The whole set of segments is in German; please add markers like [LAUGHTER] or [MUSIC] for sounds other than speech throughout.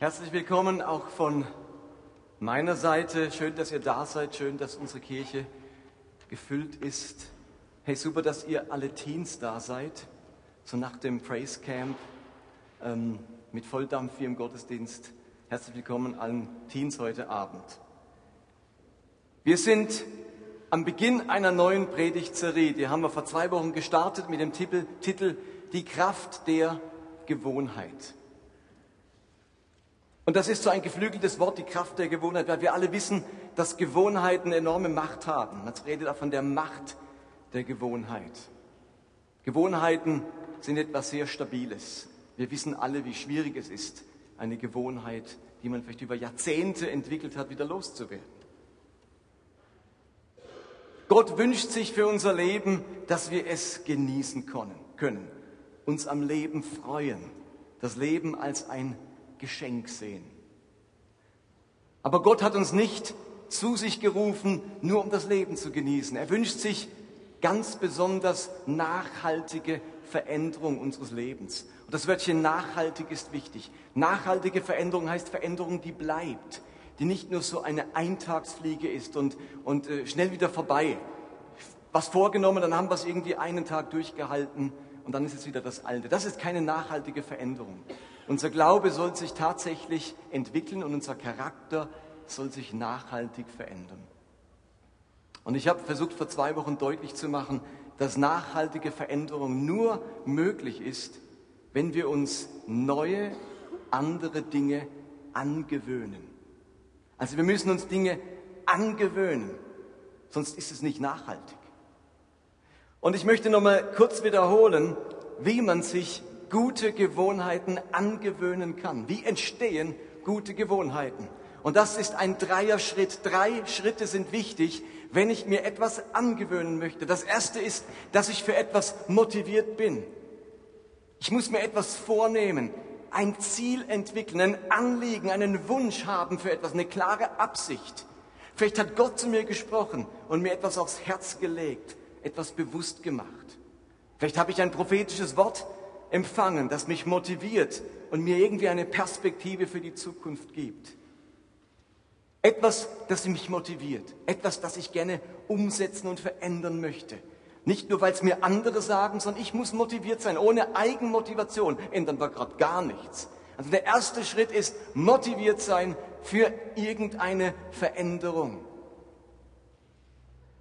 Herzlich willkommen auch von meiner Seite. Schön, dass ihr da seid. Schön, dass unsere Kirche gefüllt ist. Hey, super, dass ihr alle Teens da seid. So nach dem Praise Camp ähm, mit Volldampf hier im Gottesdienst. Herzlich willkommen allen Teens heute Abend. Wir sind am Beginn einer neuen Predigtserie. Die haben wir vor zwei Wochen gestartet mit dem Titel, Titel Die Kraft der Gewohnheit. Und das ist so ein geflügeltes Wort, die Kraft der Gewohnheit, weil wir alle wissen, dass Gewohnheiten enorme Macht haben. Man redet auch von der Macht der Gewohnheit. Gewohnheiten sind etwas sehr Stabiles. Wir wissen alle, wie schwierig es ist, eine Gewohnheit, die man vielleicht über Jahrzehnte entwickelt hat, wieder loszuwerden. Gott wünscht sich für unser Leben, dass wir es genießen können, uns am Leben freuen, das Leben als ein Geschenk sehen. Aber Gott hat uns nicht zu sich gerufen, nur um das Leben zu genießen. Er wünscht sich ganz besonders nachhaltige Veränderung unseres Lebens. Und das Wörtchen nachhaltig ist wichtig. Nachhaltige Veränderung heißt Veränderung, die bleibt, die nicht nur so eine Eintagsfliege ist und, und äh, schnell wieder vorbei. Was vorgenommen, dann haben wir es irgendwie einen Tag durchgehalten und dann ist es wieder das Alte. Das ist keine nachhaltige Veränderung. Unser Glaube soll sich tatsächlich entwickeln und unser Charakter soll sich nachhaltig verändern. Und ich habe versucht vor zwei Wochen deutlich zu machen, dass nachhaltige Veränderung nur möglich ist, wenn wir uns neue, andere Dinge angewöhnen. Also wir müssen uns Dinge angewöhnen, sonst ist es nicht nachhaltig. Und ich möchte noch mal kurz wiederholen, wie man sich gute Gewohnheiten angewöhnen kann. Wie entstehen gute Gewohnheiten? Und das ist ein Dreierschritt. Drei Schritte sind wichtig, wenn ich mir etwas angewöhnen möchte. Das erste ist, dass ich für etwas motiviert bin. Ich muss mir etwas vornehmen, ein Ziel entwickeln, ein Anliegen, einen Wunsch haben für etwas, eine klare Absicht. Vielleicht hat Gott zu mir gesprochen und mir etwas aufs Herz gelegt, etwas bewusst gemacht. Vielleicht habe ich ein prophetisches Wort empfangen, das mich motiviert und mir irgendwie eine Perspektive für die Zukunft gibt. Etwas, das mich motiviert, etwas, das ich gerne umsetzen und verändern möchte. Nicht nur, weil es mir andere sagen, sondern ich muss motiviert sein. Ohne Eigenmotivation ändern wir gerade gar nichts. Also der erste Schritt ist motiviert sein für irgendeine Veränderung.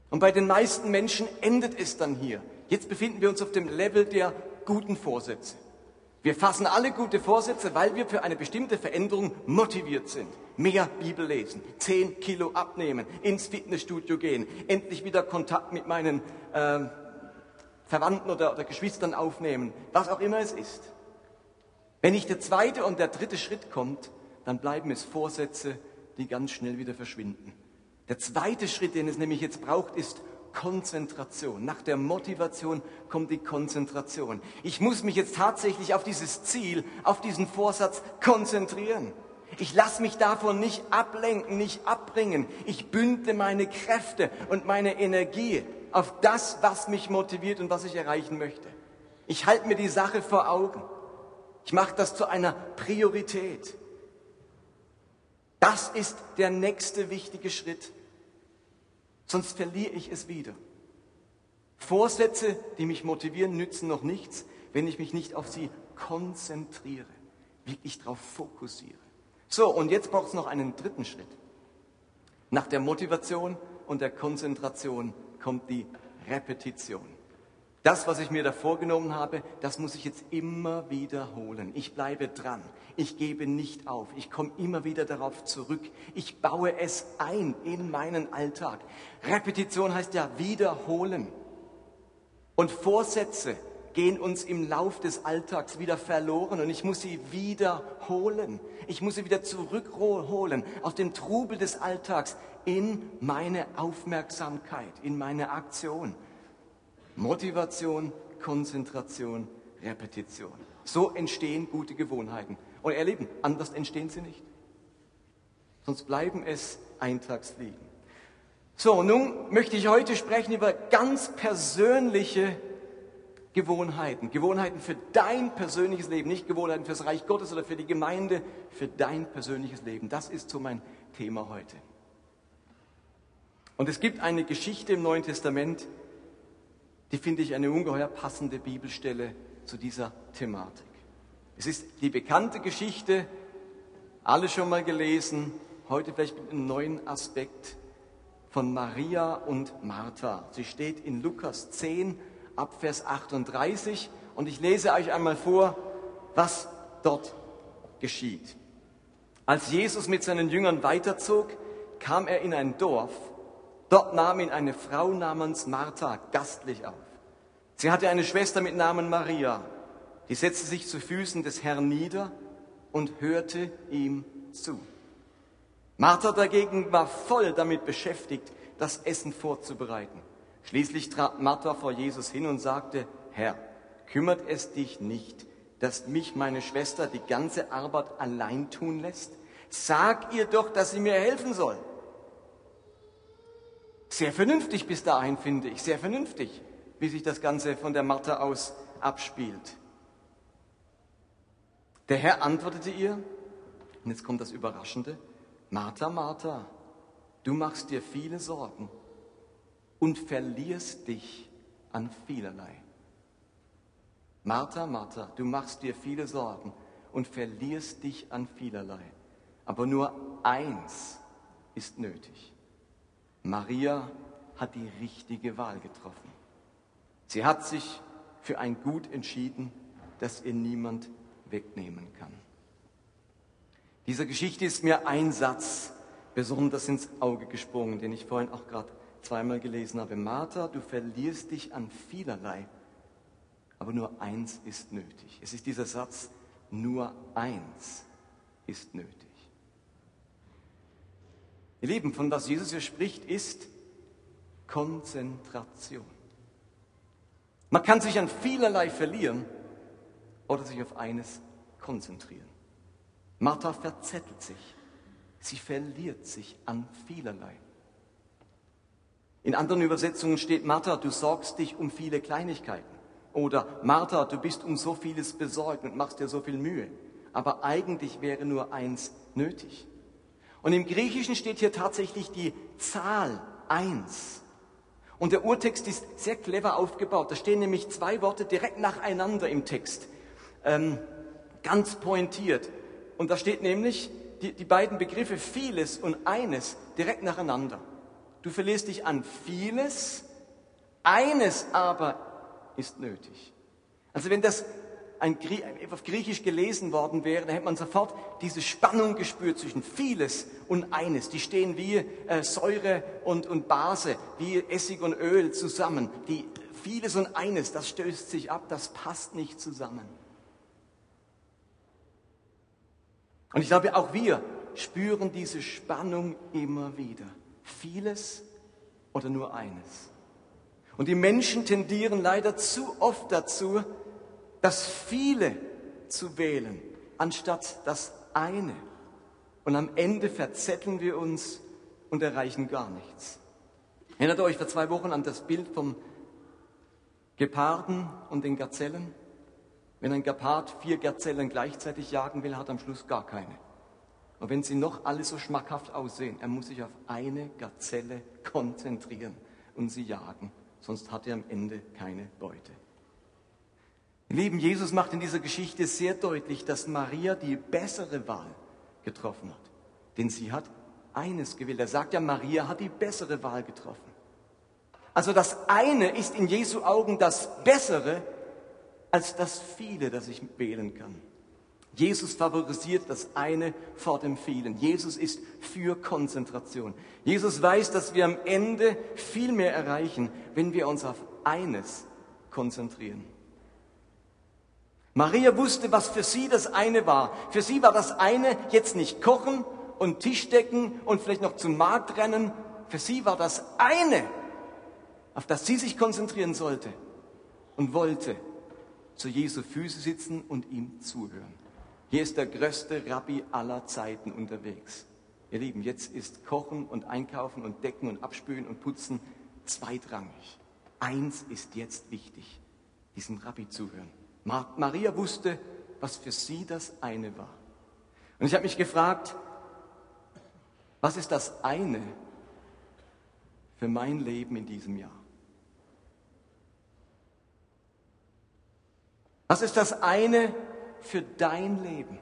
Und bei den meisten Menschen endet es dann hier. Jetzt befinden wir uns auf dem Level der guten Vorsätze. Wir fassen alle gute Vorsätze, weil wir für eine bestimmte Veränderung motiviert sind. Mehr Bibel lesen, 10 Kilo abnehmen, ins Fitnessstudio gehen, endlich wieder Kontakt mit meinen äh, Verwandten oder, oder Geschwistern aufnehmen, was auch immer es ist. Wenn nicht der zweite und der dritte Schritt kommt, dann bleiben es Vorsätze, die ganz schnell wieder verschwinden. Der zweite Schritt, den es nämlich jetzt braucht, ist Konzentration. Nach der Motivation kommt die Konzentration. Ich muss mich jetzt tatsächlich auf dieses Ziel, auf diesen Vorsatz konzentrieren. Ich lasse mich davon nicht ablenken, nicht abbringen. Ich bündle meine Kräfte und meine Energie auf das, was mich motiviert und was ich erreichen möchte. Ich halte mir die Sache vor Augen. Ich mache das zu einer Priorität. Das ist der nächste wichtige Schritt sonst verliere ich es wieder. Vorsätze, die mich motivieren, nützen noch nichts, wenn ich mich nicht auf sie konzentriere, wirklich darauf fokussiere. So, und jetzt braucht es noch einen dritten Schritt. Nach der Motivation und der Konzentration kommt die Repetition. Das, was ich mir da vorgenommen habe, das muss ich jetzt immer wiederholen. Ich bleibe dran. Ich gebe nicht auf. Ich komme immer wieder darauf zurück. Ich baue es ein in meinen Alltag. Repetition heißt ja wiederholen. Und Vorsätze gehen uns im Lauf des Alltags wieder verloren und ich muss sie wiederholen. Ich muss sie wieder zurückholen aus dem Trubel des Alltags in meine Aufmerksamkeit, in meine Aktion. Motivation, Konzentration, Repetition. So entstehen gute Gewohnheiten. Und ihr Lieben, anders entstehen sie nicht. Sonst bleiben es Eintagsfliegen. So, nun möchte ich heute sprechen über ganz persönliche Gewohnheiten. Gewohnheiten für dein persönliches Leben, nicht Gewohnheiten fürs Reich Gottes oder für die Gemeinde, für dein persönliches Leben. Das ist so mein Thema heute. Und es gibt eine Geschichte im Neuen Testament, die finde ich eine ungeheuer passende Bibelstelle zu dieser Thematik. Es ist die bekannte Geschichte, alle schon mal gelesen, heute vielleicht mit einem neuen Aspekt von Maria und Martha. Sie steht in Lukas 10 ab Vers 38 und ich lese euch einmal vor, was dort geschieht. Als Jesus mit seinen Jüngern weiterzog, kam er in ein Dorf. Dort nahm ihn eine Frau namens Martha gastlich auf. Sie hatte eine Schwester mit Namen Maria, die setzte sich zu Füßen des Herrn nieder und hörte ihm zu. Martha dagegen war voll damit beschäftigt, das Essen vorzubereiten. Schließlich trat Martha vor Jesus hin und sagte, Herr, kümmert es dich nicht, dass mich meine Schwester die ganze Arbeit allein tun lässt? Sag ihr doch, dass sie mir helfen soll. Sehr vernünftig bis dahin, finde ich, sehr vernünftig, wie sich das Ganze von der Martha aus abspielt. Der Herr antwortete ihr, und jetzt kommt das Überraschende, Martha, Martha, du machst dir viele Sorgen und verlierst dich an vielerlei. Martha, Martha, du machst dir viele Sorgen und verlierst dich an vielerlei. Aber nur eins ist nötig. Maria hat die richtige Wahl getroffen. Sie hat sich für ein Gut entschieden, das ihr niemand wegnehmen kann. Dieser Geschichte ist mir ein Satz besonders ins Auge gesprungen, den ich vorhin auch gerade zweimal gelesen habe. Martha, du verlierst dich an vielerlei, aber nur eins ist nötig. Es ist dieser Satz, nur eins ist nötig. Ihr Lieben, von was Jesus hier spricht, ist Konzentration. Man kann sich an vielerlei verlieren oder sich auf eines konzentrieren. Martha verzettelt sich. Sie verliert sich an vielerlei. In anderen Übersetzungen steht, Martha, du sorgst dich um viele Kleinigkeiten. Oder Martha, du bist um so vieles besorgt und machst dir so viel Mühe. Aber eigentlich wäre nur eins nötig. Und im Griechischen steht hier tatsächlich die Zahl eins. Und der Urtext ist sehr clever aufgebaut. Da stehen nämlich zwei Worte direkt nacheinander im Text. Ähm, ganz pointiert. Und da steht nämlich die, die beiden Begriffe vieles und eines direkt nacheinander. Du verlierst dich an vieles, eines aber ist nötig. Also wenn das ein, auf Griechisch gelesen worden wäre, dann hätte man sofort diese Spannung gespürt zwischen vieles und eines. Die stehen wie äh, Säure und, und Base, wie Essig und Öl zusammen. Die vieles und eines, das stößt sich ab, das passt nicht zusammen. Und ich glaube, auch wir spüren diese Spannung immer wieder. Vieles oder nur eines. Und die Menschen tendieren leider zu oft dazu, das viele zu wählen, anstatt das eine. Und am Ende verzetteln wir uns und erreichen gar nichts. Erinnert ihr euch vor zwei Wochen an das Bild vom Geparden und den Gazellen? Wenn ein Gepard vier Gazellen gleichzeitig jagen will, hat er am Schluss gar keine. Und wenn sie noch alle so schmackhaft aussehen, er muss sich auf eine Gazelle konzentrieren und sie jagen, sonst hat er am Ende keine Beute. Lieben, Jesus macht in dieser Geschichte sehr deutlich, dass Maria die bessere Wahl getroffen hat. Denn sie hat eines gewählt. Er sagt ja, Maria hat die bessere Wahl getroffen. Also das eine ist in Jesu Augen das Bessere als das viele, das ich wählen kann. Jesus favorisiert das eine vor dem vielen. Jesus ist für Konzentration. Jesus weiß, dass wir am Ende viel mehr erreichen, wenn wir uns auf eines konzentrieren. Maria wusste, was für sie das eine war. Für sie war das eine jetzt nicht kochen und Tisch decken und vielleicht noch zum Markt rennen. Für sie war das eine, auf das sie sich konzentrieren sollte und wollte, zu Jesu Füße sitzen und ihm zuhören. Hier ist der größte Rabbi aller Zeiten unterwegs. Ihr Lieben, jetzt ist Kochen und Einkaufen und Decken und Abspülen und Putzen zweitrangig. Eins ist jetzt wichtig, diesem Rabbi zuhören. Maria wusste, was für sie das eine war. Und ich habe mich gefragt, was ist das eine für mein Leben in diesem Jahr? Was ist das eine für dein Leben?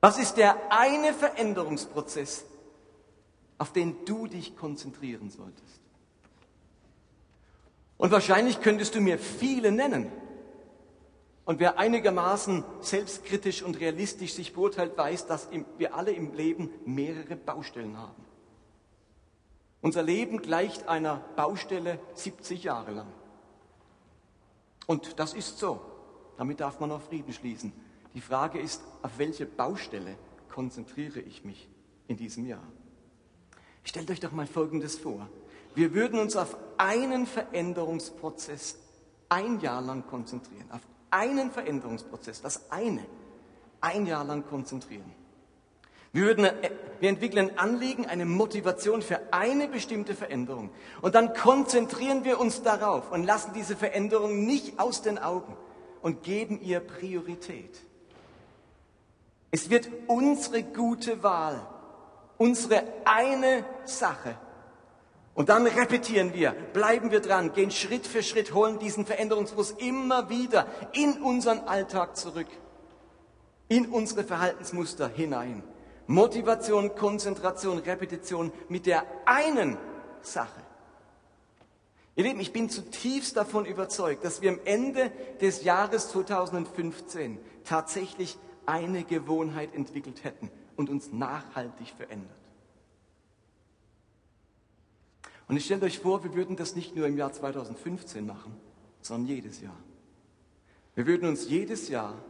Was ist der eine Veränderungsprozess, auf den du dich konzentrieren solltest? Und wahrscheinlich könntest du mir viele nennen. Und wer einigermaßen selbstkritisch und realistisch sich beurteilt, weiß, dass wir alle im Leben mehrere Baustellen haben. Unser Leben gleicht einer Baustelle 70 Jahre lang. Und das ist so. Damit darf man auch Frieden schließen. Die Frage ist, auf welche Baustelle konzentriere ich mich in diesem Jahr? Stellt euch doch mal Folgendes vor. Wir würden uns auf einen Veränderungsprozess ein Jahr lang konzentrieren. Auf einen Veränderungsprozess, das eine, ein Jahr lang konzentrieren. Wir, würden, äh, wir entwickeln ein Anliegen, eine Motivation für eine bestimmte Veränderung. Und dann konzentrieren wir uns darauf und lassen diese Veränderung nicht aus den Augen und geben ihr Priorität. Es wird unsere gute Wahl, unsere eine Sache. Und dann repetieren wir, bleiben wir dran, gehen Schritt für Schritt, holen diesen Veränderungsfluss immer wieder in unseren Alltag zurück, in unsere Verhaltensmuster hinein. Motivation, Konzentration, Repetition mit der einen Sache. Ihr Lieben, ich bin zutiefst davon überzeugt, dass wir am Ende des Jahres 2015 tatsächlich eine Gewohnheit entwickelt hätten und uns nachhaltig verändert. Und ich stelle euch vor, wir würden das nicht nur im Jahr 2015 machen, sondern jedes Jahr. Wir würden uns jedes Jahr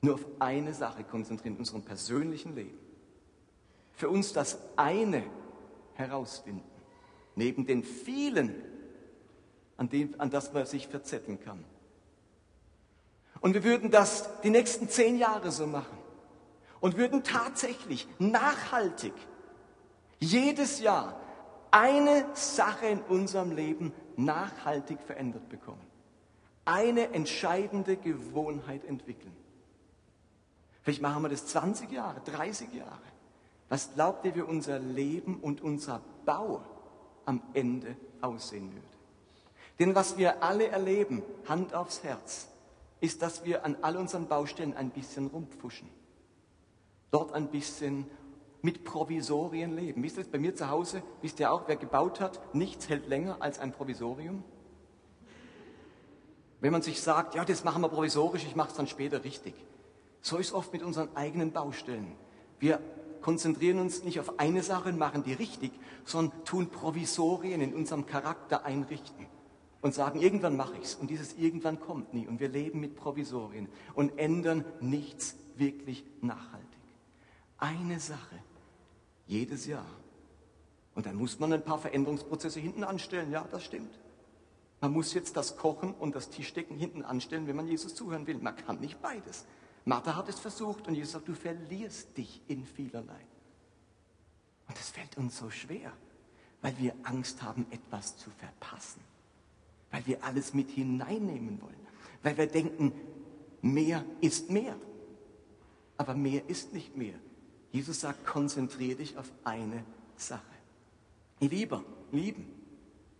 nur auf eine Sache konzentrieren in unserem persönlichen Leben. Für uns das eine herausfinden, neben den vielen, an, dem, an das man sich verzetteln kann. Und wir würden das die nächsten zehn Jahre so machen und würden tatsächlich nachhaltig jedes Jahr eine Sache in unserem Leben nachhaltig verändert bekommen. Eine entscheidende Gewohnheit entwickeln. Vielleicht machen wir das 20 Jahre, 30 Jahre. Was glaubt ihr, wie unser Leben und unser Bau am Ende aussehen würde? Denn was wir alle erleben, Hand aufs Herz, ist, dass wir an all unseren Baustellen ein bisschen rumpfuschen. Dort ein bisschen mit Provisorien leben. Wisst ihr, bei mir zu Hause, wisst ihr auch, wer gebaut hat, nichts hält länger als ein Provisorium. Wenn man sich sagt, ja, das machen wir provisorisch, ich mache es dann später richtig. So ist oft mit unseren eigenen Baustellen. Wir konzentrieren uns nicht auf eine Sache und machen die richtig, sondern tun Provisorien in unserem Charakter einrichten und sagen, irgendwann mache ich es. Und dieses irgendwann kommt nie. Und wir leben mit Provisorien und ändern nichts wirklich nachhaltig. Eine Sache, jedes Jahr. Und dann muss man ein paar Veränderungsprozesse hinten anstellen. Ja, das stimmt. Man muss jetzt das Kochen und das Tischdecken hinten anstellen, wenn man Jesus zuhören will. Man kann nicht beides. Martha hat es versucht und Jesus sagt, du verlierst dich in vielerlei. Und es fällt uns so schwer, weil wir Angst haben, etwas zu verpassen. Weil wir alles mit hineinnehmen wollen. Weil wir denken, mehr ist mehr. Aber mehr ist nicht mehr. Jesus sagt, konzentriere dich auf eine Sache. Lieber, lieben,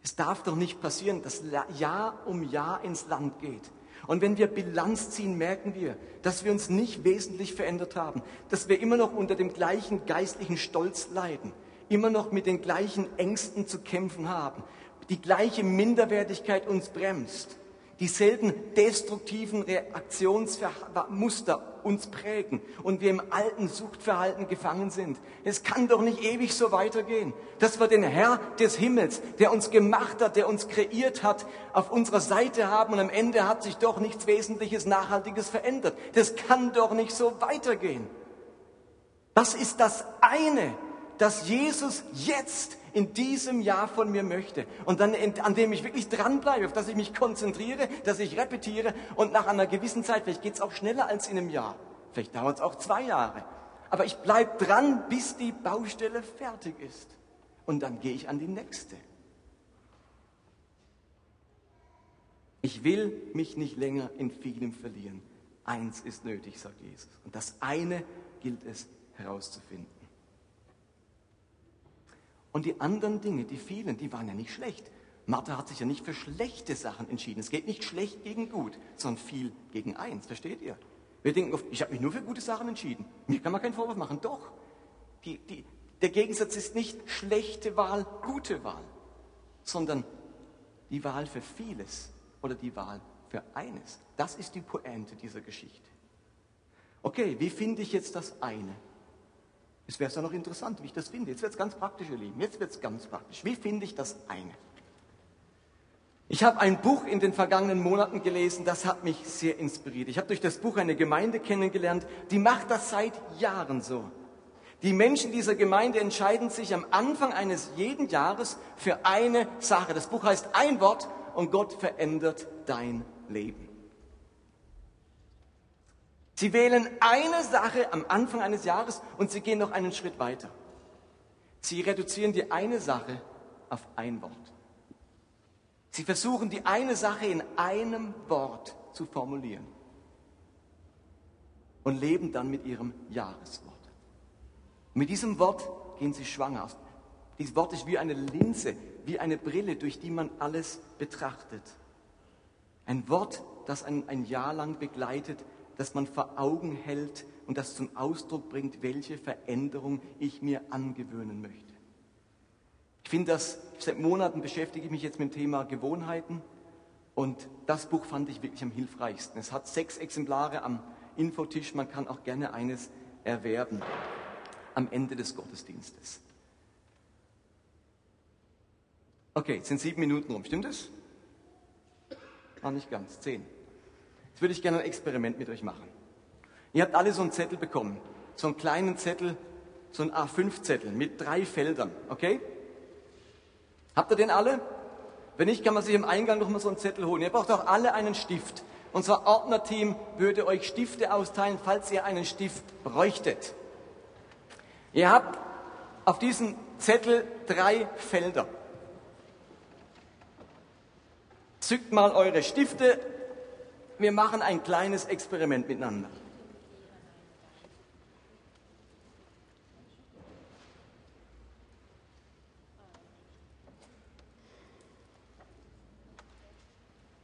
es darf doch nicht passieren, dass Jahr um Jahr ins Land geht und wenn wir Bilanz ziehen, merken wir, dass wir uns nicht wesentlich verändert haben, dass wir immer noch unter dem gleichen geistlichen Stolz leiden, immer noch mit den gleichen Ängsten zu kämpfen haben, die gleiche Minderwertigkeit uns bremst dieselben destruktiven Reaktionsmuster uns prägen und wir im alten Suchtverhalten gefangen sind. Es kann doch nicht ewig so weitergehen, dass wir den Herr des Himmels, der uns gemacht hat, der uns kreiert hat, auf unserer Seite haben und am Ende hat sich doch nichts Wesentliches, Nachhaltiges verändert. Das kann doch nicht so weitergehen. Das ist das eine, dass Jesus jetzt in diesem Jahr von mir möchte. Und dann, an dem ich wirklich dranbleibe, auf das ich mich konzentriere, dass ich repetiere und nach einer gewissen Zeit, vielleicht geht es auch schneller als in einem Jahr, vielleicht dauert es auch zwei Jahre, aber ich bleibe dran, bis die Baustelle fertig ist. Und dann gehe ich an die nächste. Ich will mich nicht länger in vielem verlieren. Eins ist nötig, sagt Jesus. Und das eine gilt es herauszufinden. Und die anderen Dinge, die vielen, die waren ja nicht schlecht. Martha hat sich ja nicht für schlechte Sachen entschieden. Es geht nicht schlecht gegen gut, sondern viel gegen eins. Versteht ihr? Wir denken oft, ich habe mich nur für gute Sachen entschieden. Mir kann man keinen Vorwurf machen. Doch. Die, die, der Gegensatz ist nicht schlechte Wahl, gute Wahl, sondern die Wahl für vieles oder die Wahl für eines. Das ist die Pointe dieser Geschichte. Okay, wie finde ich jetzt das eine? Es wäre ja noch interessant, wie ich das finde. Jetzt wird es ganz praktisch, ihr Lieben. Jetzt wird es ganz praktisch. Wie finde ich das eine? Ich habe ein Buch in den vergangenen Monaten gelesen, das hat mich sehr inspiriert. Ich habe durch das Buch eine Gemeinde kennengelernt, die macht das seit Jahren so. Die Menschen dieser Gemeinde entscheiden sich am Anfang eines jeden Jahres für eine Sache. Das Buch heißt ein Wort und Gott verändert dein Leben. Sie wählen eine Sache am Anfang eines Jahres und sie gehen noch einen Schritt weiter. Sie reduzieren die eine Sache auf ein Wort. Sie versuchen die eine Sache in einem Wort zu formulieren und leben dann mit ihrem Jahreswort. Mit diesem Wort gehen sie schwanger. Dieses Wort ist wie eine Linse, wie eine Brille, durch die man alles betrachtet. Ein Wort, das ein, ein Jahr lang begleitet, das man vor Augen hält und das zum Ausdruck bringt, welche Veränderung ich mir angewöhnen möchte. Ich finde das, seit Monaten beschäftige ich mich jetzt mit dem Thema Gewohnheiten und das Buch fand ich wirklich am hilfreichsten. Es hat sechs Exemplare am Infotisch, man kann auch gerne eines erwerben am Ende des Gottesdienstes. Okay, jetzt sind sieben Minuten rum, stimmt es? Ah, nicht ganz, zehn. Jetzt würde ich gerne ein Experiment mit euch machen. Ihr habt alle so einen Zettel bekommen, so einen kleinen Zettel, so einen A5-Zettel mit drei Feldern, okay? Habt ihr den alle? Wenn nicht, kann man sich im Eingang noch mal so einen Zettel holen. Ihr braucht auch alle einen Stift. Unser Ordnerteam würde euch Stifte austeilen, falls ihr einen Stift bräuchtet. Ihr habt auf diesem Zettel drei Felder. Zückt mal eure Stifte. Wir machen ein kleines Experiment miteinander.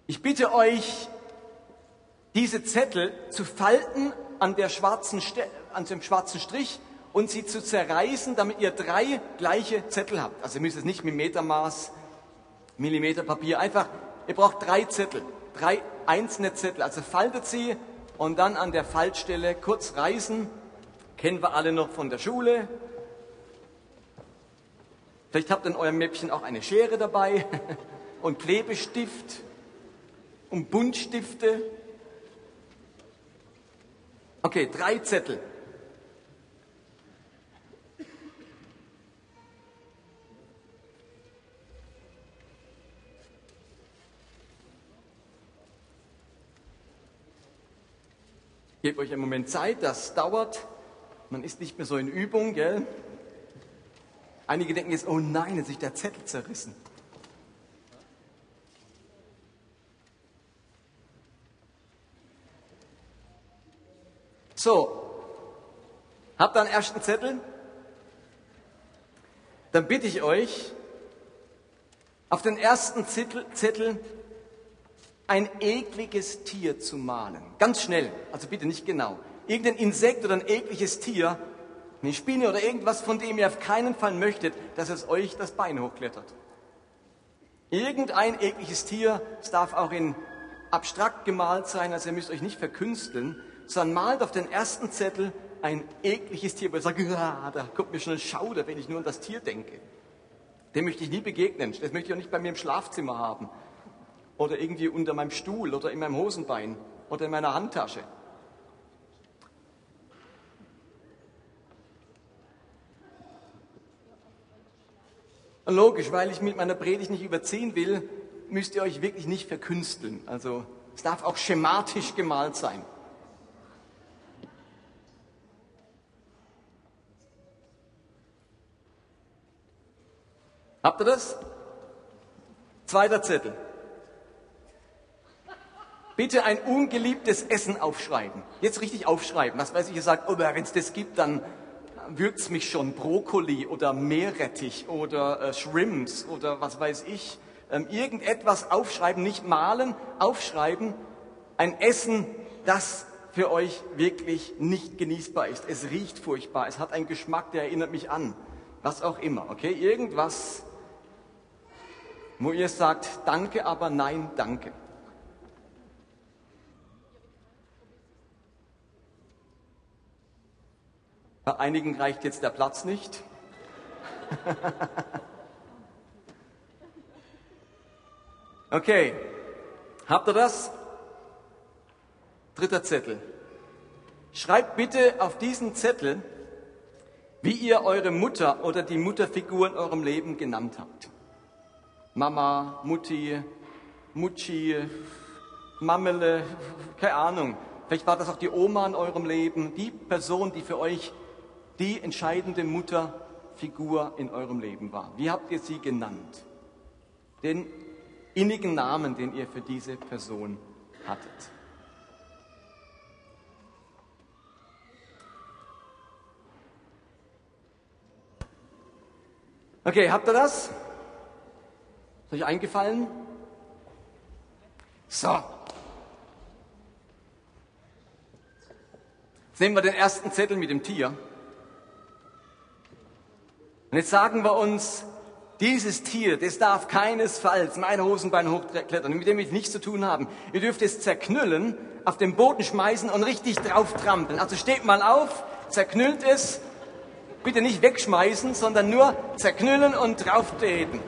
Ich bitte euch, diese Zettel zu falten an, der schwarzen, an dem schwarzen Strich und sie zu zerreißen, damit ihr drei gleiche Zettel habt. Also ihr müsst es nicht mit Metermaß, Millimeter Papier, einfach, ihr braucht drei Zettel, drei einzelne Zettel. Also faltet sie und dann an der Faltstelle kurz reißen. Kennen wir alle noch von der Schule. Vielleicht habt ihr in eurem Mäppchen auch eine Schere dabei [LAUGHS] und Klebestift und Buntstifte. Okay, drei Zettel. Gebt euch einen Moment Zeit, das dauert. Man ist nicht mehr so in Übung, gell? Einige denken jetzt, oh nein, ist sich der Zettel zerrissen. So, habt ihr einen ersten Zettel? Dann bitte ich euch, auf den ersten Zettel, Zettel ein ekliges Tier zu malen. Ganz schnell, also bitte nicht genau. Irgendein Insekt oder ein ekliges Tier, eine Spinne oder irgendwas, von dem ihr auf keinen Fall möchtet, dass es euch das Bein hochklettert. Irgendein ekliges Tier, es darf auch in abstrakt gemalt sein, also ihr müsst euch nicht verkünsteln, sondern malt auf den ersten Zettel ein ekliges Tier, wo ihr sagt, ah, da kommt mir schon ein Schauder, wenn ich nur an das Tier denke. Dem möchte ich nie begegnen. Das möchte ich auch nicht bei mir im Schlafzimmer haben. Oder irgendwie unter meinem Stuhl oder in meinem Hosenbein oder in meiner Handtasche. Logisch, weil ich mit meiner Predigt nicht überziehen will, müsst ihr euch wirklich nicht verkünsteln. Also es darf auch schematisch gemalt sein. Habt ihr das? Zweiter Zettel. Bitte ein ungeliebtes Essen aufschreiben. Jetzt richtig aufschreiben. Was weiß ich, ihr sagt, oh, wenn es das gibt, dann würzt mich schon Brokkoli oder Meerrettich oder äh, Shrimps oder was weiß ich. Ähm, irgendetwas aufschreiben, nicht malen, aufschreiben. Ein Essen, das für euch wirklich nicht genießbar ist. Es riecht furchtbar, es hat einen Geschmack, der erinnert mich an. Was auch immer, okay? Irgendwas, wo ihr sagt, danke, aber nein, danke. Bei einigen reicht jetzt der Platz nicht. [LAUGHS] okay, habt ihr das? Dritter Zettel. Schreibt bitte auf diesen Zettel, wie ihr eure Mutter oder die Mutterfigur in eurem Leben genannt habt. Mama, Mutti, Mutschi, Mammele, keine Ahnung. Vielleicht war das auch die Oma in eurem Leben, die Person, die für euch die entscheidende Mutterfigur in eurem Leben war. Wie habt ihr sie genannt? Den innigen Namen, den ihr für diese Person hattet. Okay, habt ihr das? Ist euch eingefallen? So. Jetzt nehmen wir den ersten Zettel mit dem Tier. Und jetzt sagen wir uns, dieses Tier, das darf keinesfalls meine Hosenbein hochklettern, mit dem wir nichts zu tun haben. Ihr dürft es zerknüllen, auf den Boden schmeißen und richtig drauf trampeln. Also steht mal auf, zerknüllt es, bitte nicht wegschmeißen, sondern nur zerknüllen und drauf treten.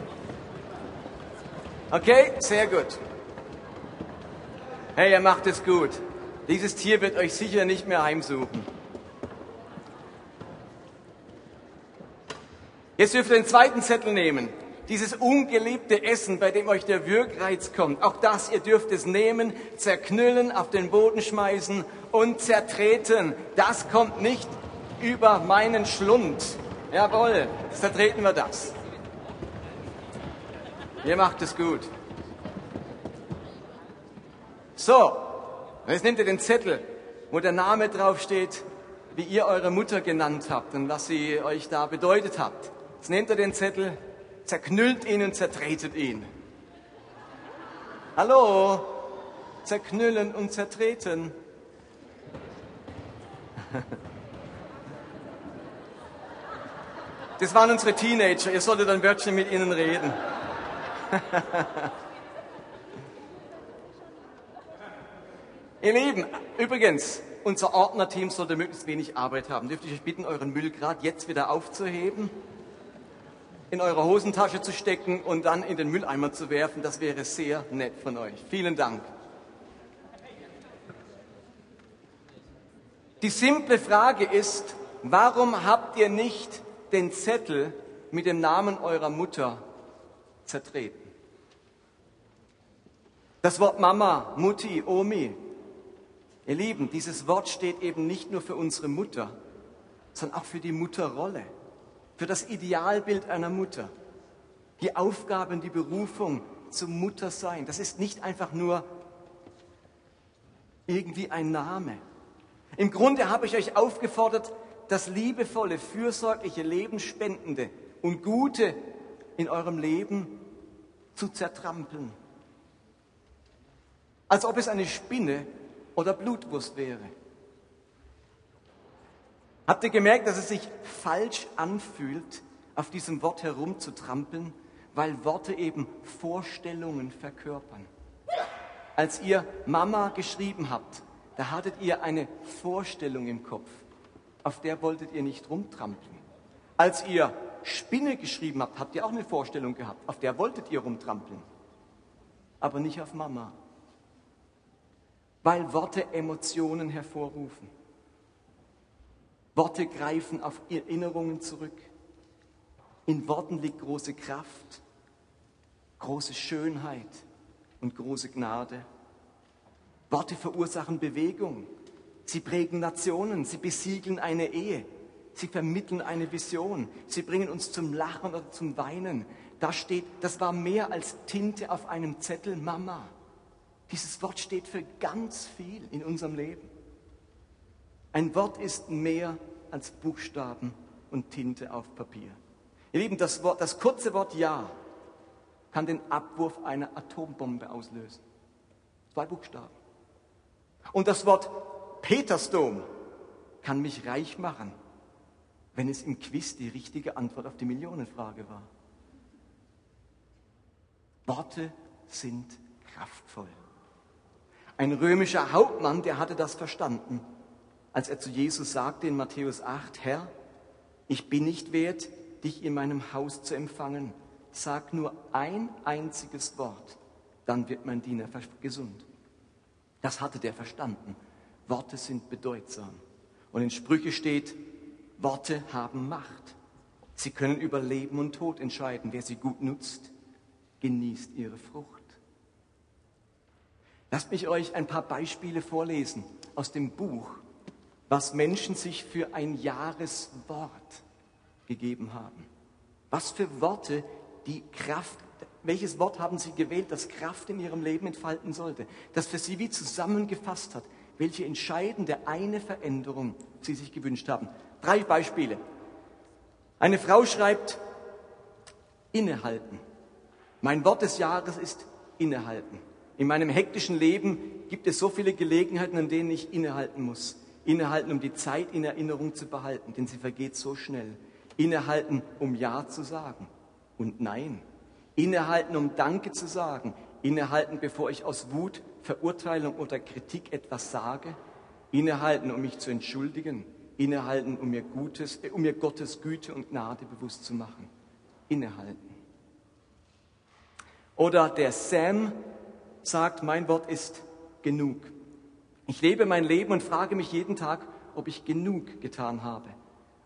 Okay, sehr gut. Hey, ihr macht es gut. Dieses Tier wird euch sicher nicht mehr heimsuchen. Jetzt dürft ihr den zweiten Zettel nehmen. Dieses ungeliebte Essen, bei dem euch der Wirkreiz kommt, auch das, ihr dürft es nehmen, zerknüllen, auf den Boden schmeißen und zertreten. Das kommt nicht über meinen Schlund. Jawohl, zertreten wir das. Ihr macht es gut. So, jetzt nehmt ihr den Zettel, wo der Name draufsteht, wie ihr eure Mutter genannt habt und was sie euch da bedeutet habt. Jetzt nehmt ihr den Zettel, zerknüllt ihn und zertretet ihn. Hallo, zerknüllen und zertreten. Das waren unsere Teenager, ihr solltet ein Wörtchen mit ihnen reden. [LAUGHS] ihr Lieben, übrigens, unser Ordnerteam sollte möglichst wenig Arbeit haben. Dürfte ich euch bitten, euren Müll gerade jetzt wieder aufzuheben? In eure Hosentasche zu stecken und dann in den Mülleimer zu werfen. Das wäre sehr nett von euch. Vielen Dank. Die simple Frage ist, warum habt ihr nicht den Zettel mit dem Namen eurer Mutter zertreten? Das Wort Mama, Mutti, Omi. Ihr Lieben, dieses Wort steht eben nicht nur für unsere Mutter, sondern auch für die Mutterrolle für das Idealbild einer Mutter. Die Aufgabe und die Berufung zum Muttersein, das ist nicht einfach nur irgendwie ein Name. Im Grunde habe ich euch aufgefordert, das liebevolle, fürsorgliche, lebensspendende und Gute in eurem Leben zu zertrampeln. Als ob es eine Spinne oder Blutwurst wäre. Habt ihr gemerkt, dass es sich falsch anfühlt, auf diesem Wort herumzutrampeln, weil Worte eben Vorstellungen verkörpern? Als ihr Mama geschrieben habt, da hattet ihr eine Vorstellung im Kopf, auf der wolltet ihr nicht rumtrampeln. Als ihr Spinne geschrieben habt, habt ihr auch eine Vorstellung gehabt, auf der wolltet ihr rumtrampeln, aber nicht auf Mama, weil Worte Emotionen hervorrufen. Worte greifen auf Erinnerungen zurück. In Worten liegt große Kraft, große Schönheit und große Gnade. Worte verursachen Bewegung. Sie prägen Nationen, sie besiegeln eine Ehe, sie vermitteln eine Vision, sie bringen uns zum Lachen oder zum Weinen. Da steht, das war mehr als Tinte auf einem Zettel Mama. Dieses Wort steht für ganz viel in unserem Leben. Ein Wort ist mehr als Buchstaben und Tinte auf Papier. Ihr Lieben, das, Wort, das kurze Wort Ja kann den Abwurf einer Atombombe auslösen. Zwei Buchstaben. Und das Wort Petersdom kann mich reich machen, wenn es im Quiz die richtige Antwort auf die Millionenfrage war. Worte sind kraftvoll. Ein römischer Hauptmann, der hatte das verstanden, als er zu Jesus sagte in Matthäus 8, Herr, ich bin nicht wert, dich in meinem Haus zu empfangen. Sag nur ein einziges Wort, dann wird mein Diener gesund. Das hatte der verstanden. Worte sind bedeutsam. Und in Sprüche steht, Worte haben Macht. Sie können über Leben und Tod entscheiden. Wer sie gut nutzt, genießt ihre Frucht. Lasst mich euch ein paar Beispiele vorlesen aus dem Buch, was Menschen sich für ein Jahreswort gegeben haben. Was für Worte die Kraft, welches Wort haben sie gewählt, das Kraft in ihrem Leben entfalten sollte, das für sie wie zusammengefasst hat, welche entscheidende eine Veränderung sie sich gewünscht haben. Drei Beispiele. Eine Frau schreibt, innehalten. Mein Wort des Jahres ist innehalten. In meinem hektischen Leben gibt es so viele Gelegenheiten, an denen ich innehalten muss. Innehalten, um die Zeit in Erinnerung zu behalten, denn sie vergeht so schnell. Innehalten, um Ja zu sagen und Nein. Innehalten, um Danke zu sagen. Innehalten, bevor ich aus Wut, Verurteilung oder Kritik etwas sage. Innehalten, um mich zu entschuldigen. Innehalten, um mir, Gutes, äh, um mir Gottes Güte und Gnade bewusst zu machen. Innehalten. Oder der Sam sagt, mein Wort ist genug. Ich lebe mein Leben und frage mich jeden Tag, ob ich genug getan habe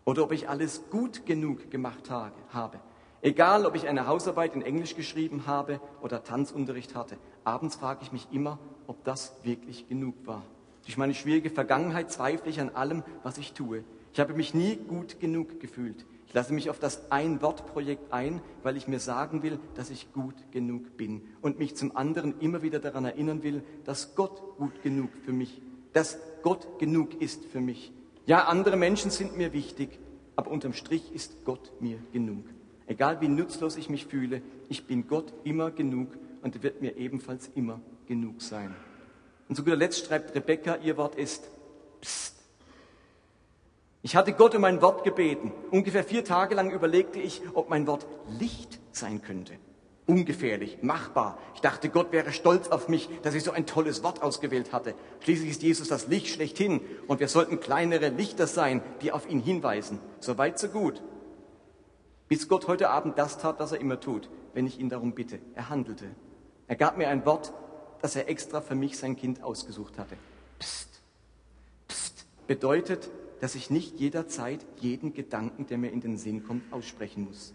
oder ob ich alles gut genug gemacht habe. Egal, ob ich eine Hausarbeit in Englisch geschrieben habe oder Tanzunterricht hatte, abends frage ich mich immer, ob das wirklich genug war. Durch meine schwierige Vergangenheit zweifle ich an allem, was ich tue. Ich habe mich nie gut genug gefühlt. Ich lasse mich auf das Ein-Wort-Projekt ein, weil ich mir sagen will, dass ich gut genug bin und mich zum anderen immer wieder daran erinnern will, dass Gott gut genug für mich, dass Gott genug ist für mich. Ja, andere Menschen sind mir wichtig, aber unterm Strich ist Gott mir genug. Egal wie nutzlos ich mich fühle, ich bin Gott immer genug und er wird mir ebenfalls immer genug sein. Und zu guter Letzt schreibt Rebecca, ihr Wort ist Psst. Ich hatte Gott um ein Wort gebeten. Ungefähr vier Tage lang überlegte ich, ob mein Wort Licht sein könnte ungefährlich, machbar. Ich dachte, Gott wäre stolz auf mich, dass ich so ein tolles Wort ausgewählt hatte. Schließlich ist Jesus das Licht schlechthin und wir sollten kleinere Lichter sein, die auf ihn hinweisen. So weit, so gut. Bis Gott heute Abend das tat, was er immer tut, wenn ich ihn darum bitte. Er handelte. Er gab mir ein Wort, das er extra für mich sein Kind ausgesucht hatte. Psst. Psst bedeutet, dass ich nicht jederzeit jeden Gedanken, der mir in den Sinn kommt, aussprechen muss.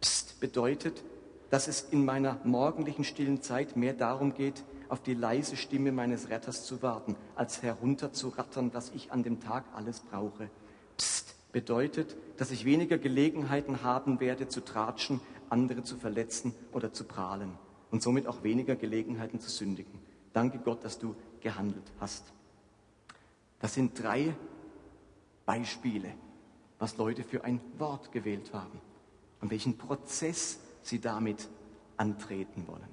Psst bedeutet, dass es in meiner morgendlichen stillen Zeit mehr darum geht, auf die leise Stimme meines Retters zu warten, als herunterzurattern, was ich an dem Tag alles brauche. Psst bedeutet, dass ich weniger Gelegenheiten haben werde, zu tratschen, andere zu verletzen oder zu prahlen und somit auch weniger Gelegenheiten zu sündigen. Danke Gott, dass du gehandelt hast. Das sind drei Beispiele, was Leute für ein Wort gewählt haben und welchen Prozess sie damit antreten wollen.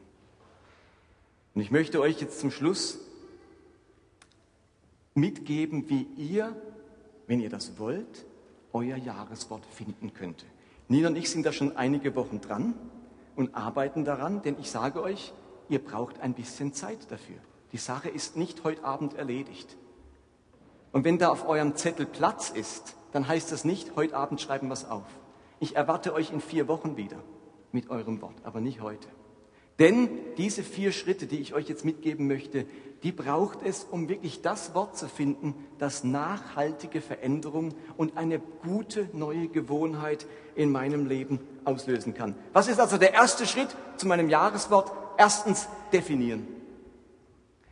Und ich möchte euch jetzt zum Schluss mitgeben, wie ihr, wenn ihr das wollt, euer Jahreswort finden könnt. Nina und ich sind da schon einige Wochen dran und arbeiten daran, denn ich sage euch, ihr braucht ein bisschen Zeit dafür. Die Sache ist nicht heute Abend erledigt. Und wenn da auf eurem Zettel Platz ist, dann heißt das nicht, heute Abend schreiben wir es auf. Ich erwarte euch in vier Wochen wieder mit eurem Wort, aber nicht heute. Denn diese vier Schritte, die ich euch jetzt mitgeben möchte, die braucht es, um wirklich das Wort zu finden, das nachhaltige Veränderung und eine gute neue Gewohnheit in meinem Leben auslösen kann. Was ist also der erste Schritt zu meinem Jahreswort? Erstens definieren.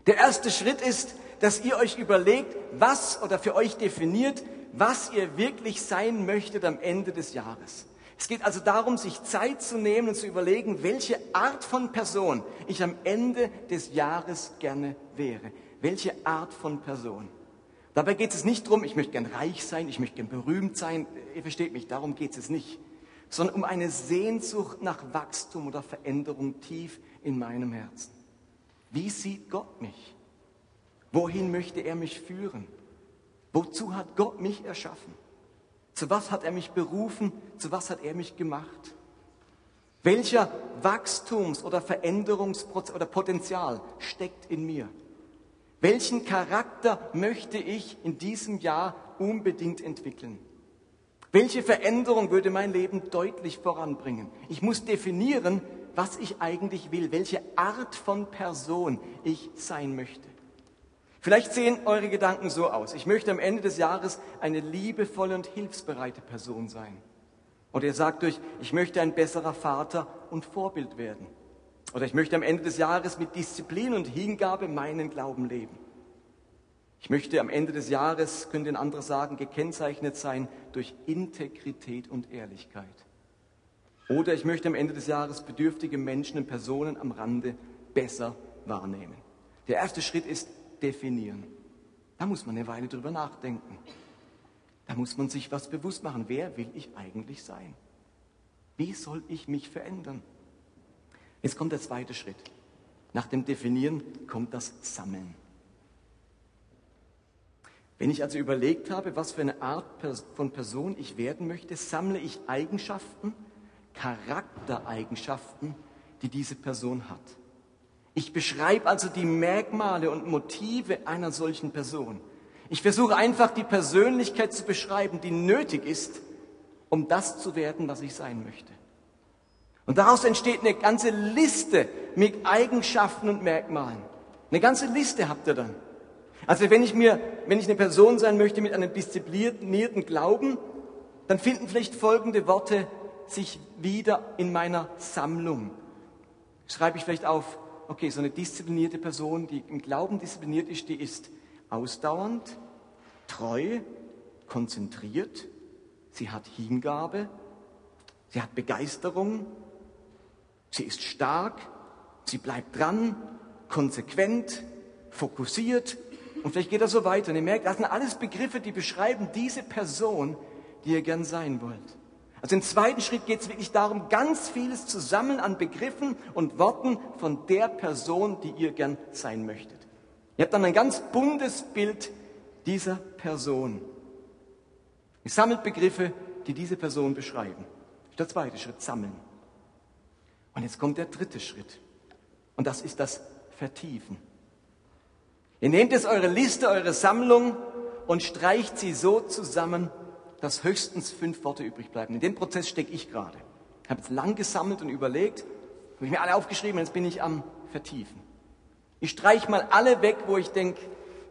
Der erste Schritt ist, dass ihr euch überlegt, was oder für euch definiert, was ihr wirklich sein möchtet am Ende des Jahres. Es geht also darum, sich Zeit zu nehmen und zu überlegen, welche Art von Person ich am Ende des Jahres gerne wäre. Welche Art von Person. Dabei geht es nicht darum, ich möchte gern reich sein, ich möchte gern berühmt sein. Ihr versteht mich, darum geht es nicht. Sondern um eine Sehnsucht nach Wachstum oder Veränderung tief in meinem Herzen. Wie sieht Gott mich? Wohin möchte er mich führen? Wozu hat Gott mich erschaffen? Zu was hat er mich berufen? Zu was hat er mich gemacht? Welcher Wachstums- oder Veränderungsprozess oder Potenzial steckt in mir? Welchen Charakter möchte ich in diesem Jahr unbedingt entwickeln? Welche Veränderung würde mein Leben deutlich voranbringen? Ich muss definieren, was ich eigentlich will, welche Art von Person ich sein möchte. Vielleicht sehen eure Gedanken so aus. Ich möchte am Ende des Jahres eine liebevolle und hilfsbereite Person sein. Oder ihr sagt euch, ich möchte ein besserer Vater und Vorbild werden. Oder ich möchte am Ende des Jahres mit Disziplin und Hingabe meinen Glauben leben. Ich möchte am Ende des Jahres, können andere sagen, gekennzeichnet sein durch Integrität und Ehrlichkeit. Oder ich möchte am Ende des Jahres bedürftige Menschen und Personen am Rande besser wahrnehmen. Der erste Schritt ist definieren. Da muss man eine Weile drüber nachdenken. Da muss man sich was bewusst machen. Wer will ich eigentlich sein? Wie soll ich mich verändern? Jetzt kommt der zweite Schritt. Nach dem Definieren kommt das Sammeln. Wenn ich also überlegt habe, was für eine Art von Person ich werden möchte, sammle ich Eigenschaften, Charaktereigenschaften, die diese Person hat. Ich beschreibe also die Merkmale und Motive einer solchen Person. Ich versuche einfach die Persönlichkeit zu beschreiben, die nötig ist, um das zu werden, was ich sein möchte. Und daraus entsteht eine ganze Liste mit Eigenschaften und Merkmalen. Eine ganze Liste habt ihr dann. Also wenn ich mir, wenn ich eine Person sein möchte mit einem disziplinierten Glauben, dann finden vielleicht folgende Worte sich wieder in meiner Sammlung. Schreibe ich vielleicht auf, okay, so eine disziplinierte Person, die im Glauben diszipliniert ist, die ist ausdauernd, treu, konzentriert, sie hat Hingabe, sie hat Begeisterung, sie ist stark, sie bleibt dran, konsequent, fokussiert. Und vielleicht geht das so weiter. Und ihr merkt, das sind alles Begriffe, die beschreiben diese Person, die ihr gern sein wollt. Also im zweiten Schritt geht es wirklich darum, ganz vieles zu sammeln an Begriffen und Worten von der Person, die ihr gern sein möchtet. Ihr habt dann ein ganz buntes Bild dieser Person. Ihr sammelt Begriffe, die diese Person beschreiben. Das ist der zweite Schritt, sammeln. Und jetzt kommt der dritte Schritt. Und das ist das Vertiefen. Ihr nehmt jetzt eure Liste, eure Sammlung und streicht sie so zusammen, dass höchstens fünf Worte übrig bleiben. In dem Prozess stecke ich gerade. Ich habe jetzt lang gesammelt und überlegt, habe ich mir alle aufgeschrieben und jetzt bin ich am Vertiefen. Ich streiche mal alle weg, wo ich denke,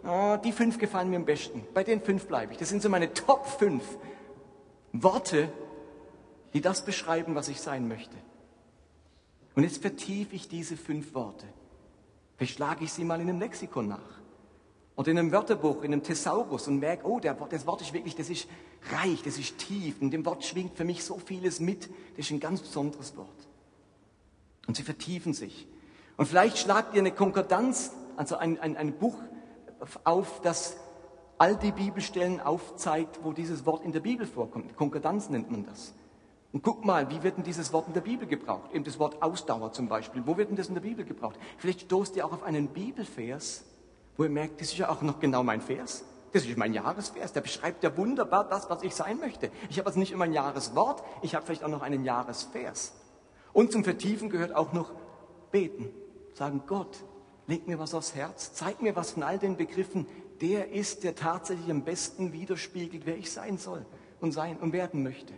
oh, die fünf gefallen mir am besten. Bei den fünf bleibe ich. Das sind so meine Top fünf Worte, die das beschreiben, was ich sein möchte. Und jetzt vertiefe ich diese fünf Worte. Vielleicht schlage ich sie mal in einem Lexikon nach. Oder in einem Wörterbuch, in einem Thesaurus und merke, oh, der, das Wort ist wirklich, das ist reich, das ist tief. In dem Wort schwingt für mich so vieles mit. Das ist ein ganz besonderes Wort. Und sie vertiefen sich. Und vielleicht schlagt ihr eine Konkordanz, also ein, ein, ein Buch auf, das all die Bibelstellen aufzeigt, wo dieses Wort in der Bibel vorkommt. Konkordanz nennt man das. Und guck mal, wie wird denn dieses Wort in der Bibel gebraucht? Eben das Wort Ausdauer zum Beispiel. Wo wird denn das in der Bibel gebraucht? Vielleicht stoßt ihr auch auf einen Bibelvers, wo ihr merkt, das ist ja auch noch genau mein Vers. Das ist mein Jahresvers, der beschreibt ja wunderbar das, was ich sein möchte. Ich habe also nicht immer ein Jahreswort, ich habe vielleicht auch noch einen Jahresvers. Und zum Vertiefen gehört auch noch beten. Sagen, Gott, leg mir was aufs Herz, zeig mir was von all den Begriffen. Der ist, der tatsächlich am besten widerspiegelt, wer ich sein soll und sein und werden möchte.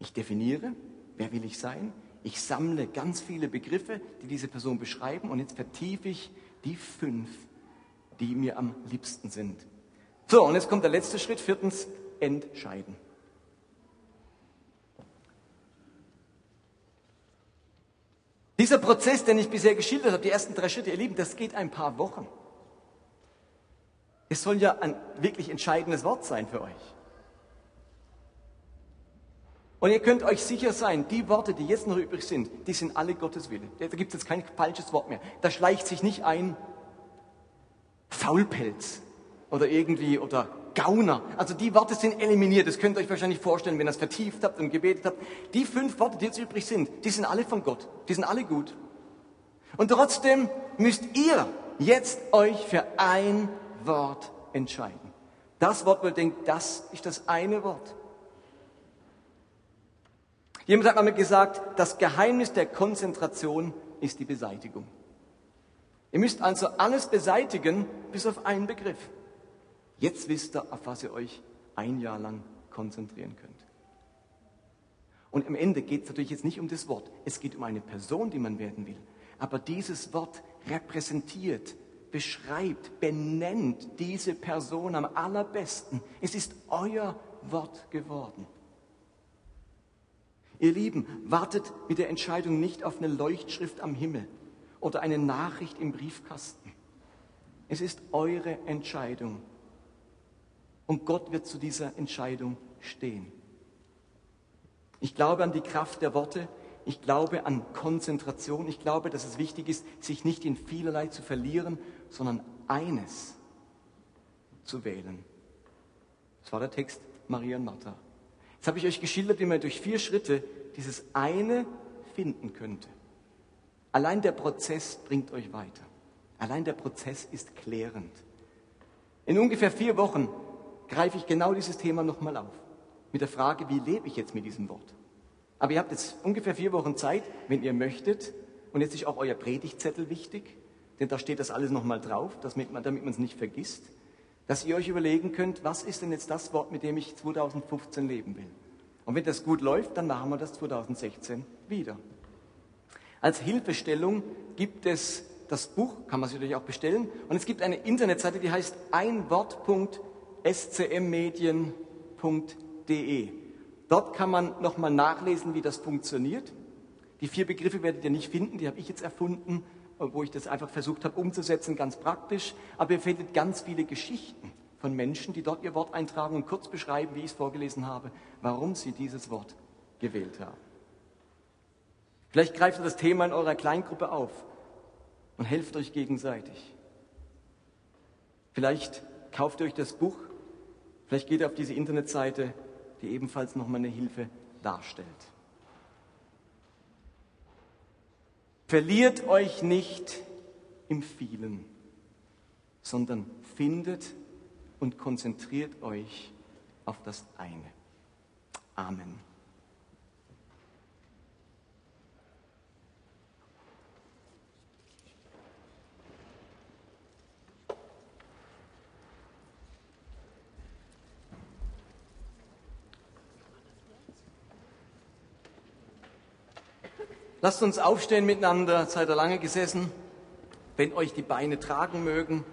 Ich definiere, wer will ich sein? Ich sammle ganz viele Begriffe, die diese Person beschreiben und jetzt vertiefe ich die fünf, die mir am liebsten sind. So, und jetzt kommt der letzte Schritt, viertens, entscheiden. Dieser Prozess, den ich bisher geschildert habe, die ersten drei Schritte, ihr Lieben, das geht ein paar Wochen. Es soll ja ein wirklich entscheidendes Wort sein für euch. Und ihr könnt euch sicher sein, die Worte, die jetzt noch übrig sind, die sind alle Gottes Wille. Da gibt es jetzt kein falsches Wort mehr. Da schleicht sich nicht ein Faulpelz oder irgendwie oder Gauner. Also die Worte sind eliminiert. Das könnt ihr euch wahrscheinlich vorstellen, wenn ihr das vertieft habt und gebetet habt. Die fünf Worte, die jetzt übrig sind, die sind alle von Gott. Die sind alle gut. Und trotzdem müsst ihr jetzt euch für ein Wort entscheiden. Das Wort, wo ihr denkt, das ist das eine Wort. Jemand hat einmal gesagt, das Geheimnis der Konzentration ist die Beseitigung. Ihr müsst also alles beseitigen, bis auf einen Begriff. Jetzt wisst ihr, auf was ihr euch ein Jahr lang konzentrieren könnt. Und am Ende geht es natürlich jetzt nicht um das Wort. Es geht um eine Person, die man werden will. Aber dieses Wort repräsentiert, beschreibt, benennt diese Person am allerbesten. Es ist euer Wort geworden. Ihr Lieben, wartet mit der Entscheidung nicht auf eine Leuchtschrift am Himmel oder eine Nachricht im Briefkasten. Es ist eure Entscheidung. Und Gott wird zu dieser Entscheidung stehen. Ich glaube an die Kraft der Worte. Ich glaube an Konzentration. Ich glaube, dass es wichtig ist, sich nicht in vielerlei zu verlieren, sondern eines zu wählen. Das war der Text Maria und Martha. Jetzt habe ich euch geschildert, wie man durch vier Schritte dieses eine finden könnte. Allein der Prozess bringt euch weiter. Allein der Prozess ist klärend. In ungefähr vier Wochen greife ich genau dieses Thema nochmal auf. Mit der Frage, wie lebe ich jetzt mit diesem Wort? Aber ihr habt jetzt ungefähr vier Wochen Zeit, wenn ihr möchtet. Und jetzt ist auch euer Predigtzettel wichtig, denn da steht das alles nochmal drauf, damit man es nicht vergisst dass ihr euch überlegen könnt, was ist denn jetzt das Wort, mit dem ich 2015 leben will. Und wenn das gut läuft, dann machen wir das 2016 wieder. Als Hilfestellung gibt es das Buch, kann man sich natürlich auch bestellen. Und es gibt eine Internetseite, die heißt einwort.scmmedien.de. Dort kann man nochmal nachlesen, wie das funktioniert. Die vier Begriffe werdet ihr nicht finden, die habe ich jetzt erfunden wo ich das einfach versucht habe umzusetzen, ganz praktisch. Aber ihr findet ganz viele Geschichten von Menschen, die dort ihr Wort eintragen und kurz beschreiben, wie ich es vorgelesen habe, warum sie dieses Wort gewählt haben. Vielleicht greift ihr das Thema in eurer Kleingruppe auf und helft euch gegenseitig. Vielleicht kauft ihr euch das Buch, vielleicht geht ihr auf diese Internetseite, die ebenfalls nochmal eine Hilfe darstellt. Verliert euch nicht im vielen, sondern findet und konzentriert euch auf das eine. Amen. Lasst uns aufstehen miteinander, seid ihr lange gesessen, wenn euch die Beine tragen mögen.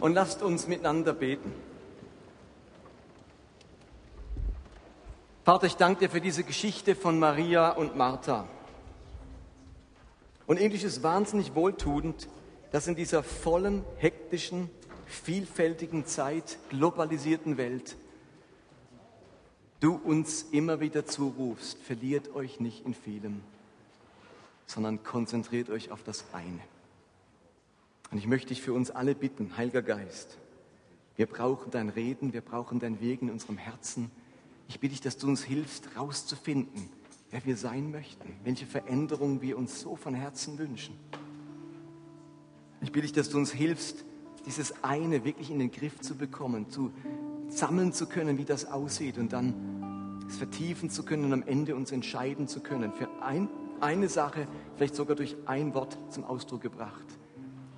Und lasst uns miteinander beten. Vater, ich danke dir für diese Geschichte von Maria und Martha. Und irgendwie ist wahnsinnig wohltuend, dass in dieser vollen, hektischen, vielfältigen Zeit, globalisierten Welt du uns immer wieder zurufst, verliert euch nicht in vielem, sondern konzentriert euch auf das eine. Und ich möchte dich für uns alle bitten, Heiliger Geist, wir brauchen dein Reden, wir brauchen dein Wirken in unserem Herzen. Ich bitte dich, dass du uns hilfst, rauszufinden, wer wir sein möchten, welche Veränderungen wir uns so von Herzen wünschen. Ich bitte dich, dass du uns hilfst, dieses eine wirklich in den Griff zu bekommen, zu sammeln zu können, wie das aussieht und dann es vertiefen zu können und am Ende uns entscheiden zu können für ein, eine Sache, vielleicht sogar durch ein Wort zum Ausdruck gebracht.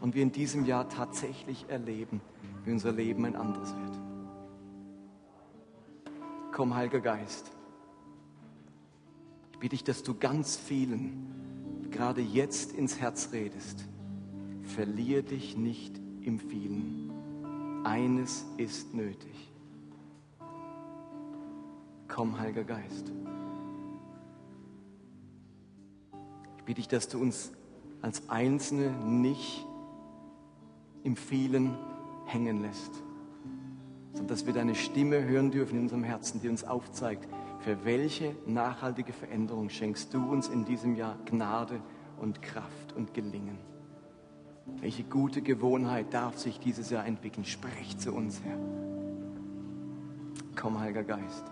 Und wir in diesem Jahr tatsächlich erleben, wie unser Leben ein anderes wird. Komm, Heiliger Geist. Ich bitte dich, dass du ganz vielen gerade jetzt ins Herz redest. Verlier dich nicht im vielen. Eines ist nötig. Komm, Heiliger Geist. Ich bitte dich, dass du uns als Einzelne nicht im vielen hängen lässt, sondern dass wir deine Stimme hören dürfen in unserem Herzen, die uns aufzeigt, Für welche nachhaltige Veränderung schenkst du uns in diesem Jahr Gnade und Kraft und Gelingen? Welche gute Gewohnheit darf sich dieses Jahr entwickeln? Sprich zu uns, Herr. Komm, Heiliger Geist.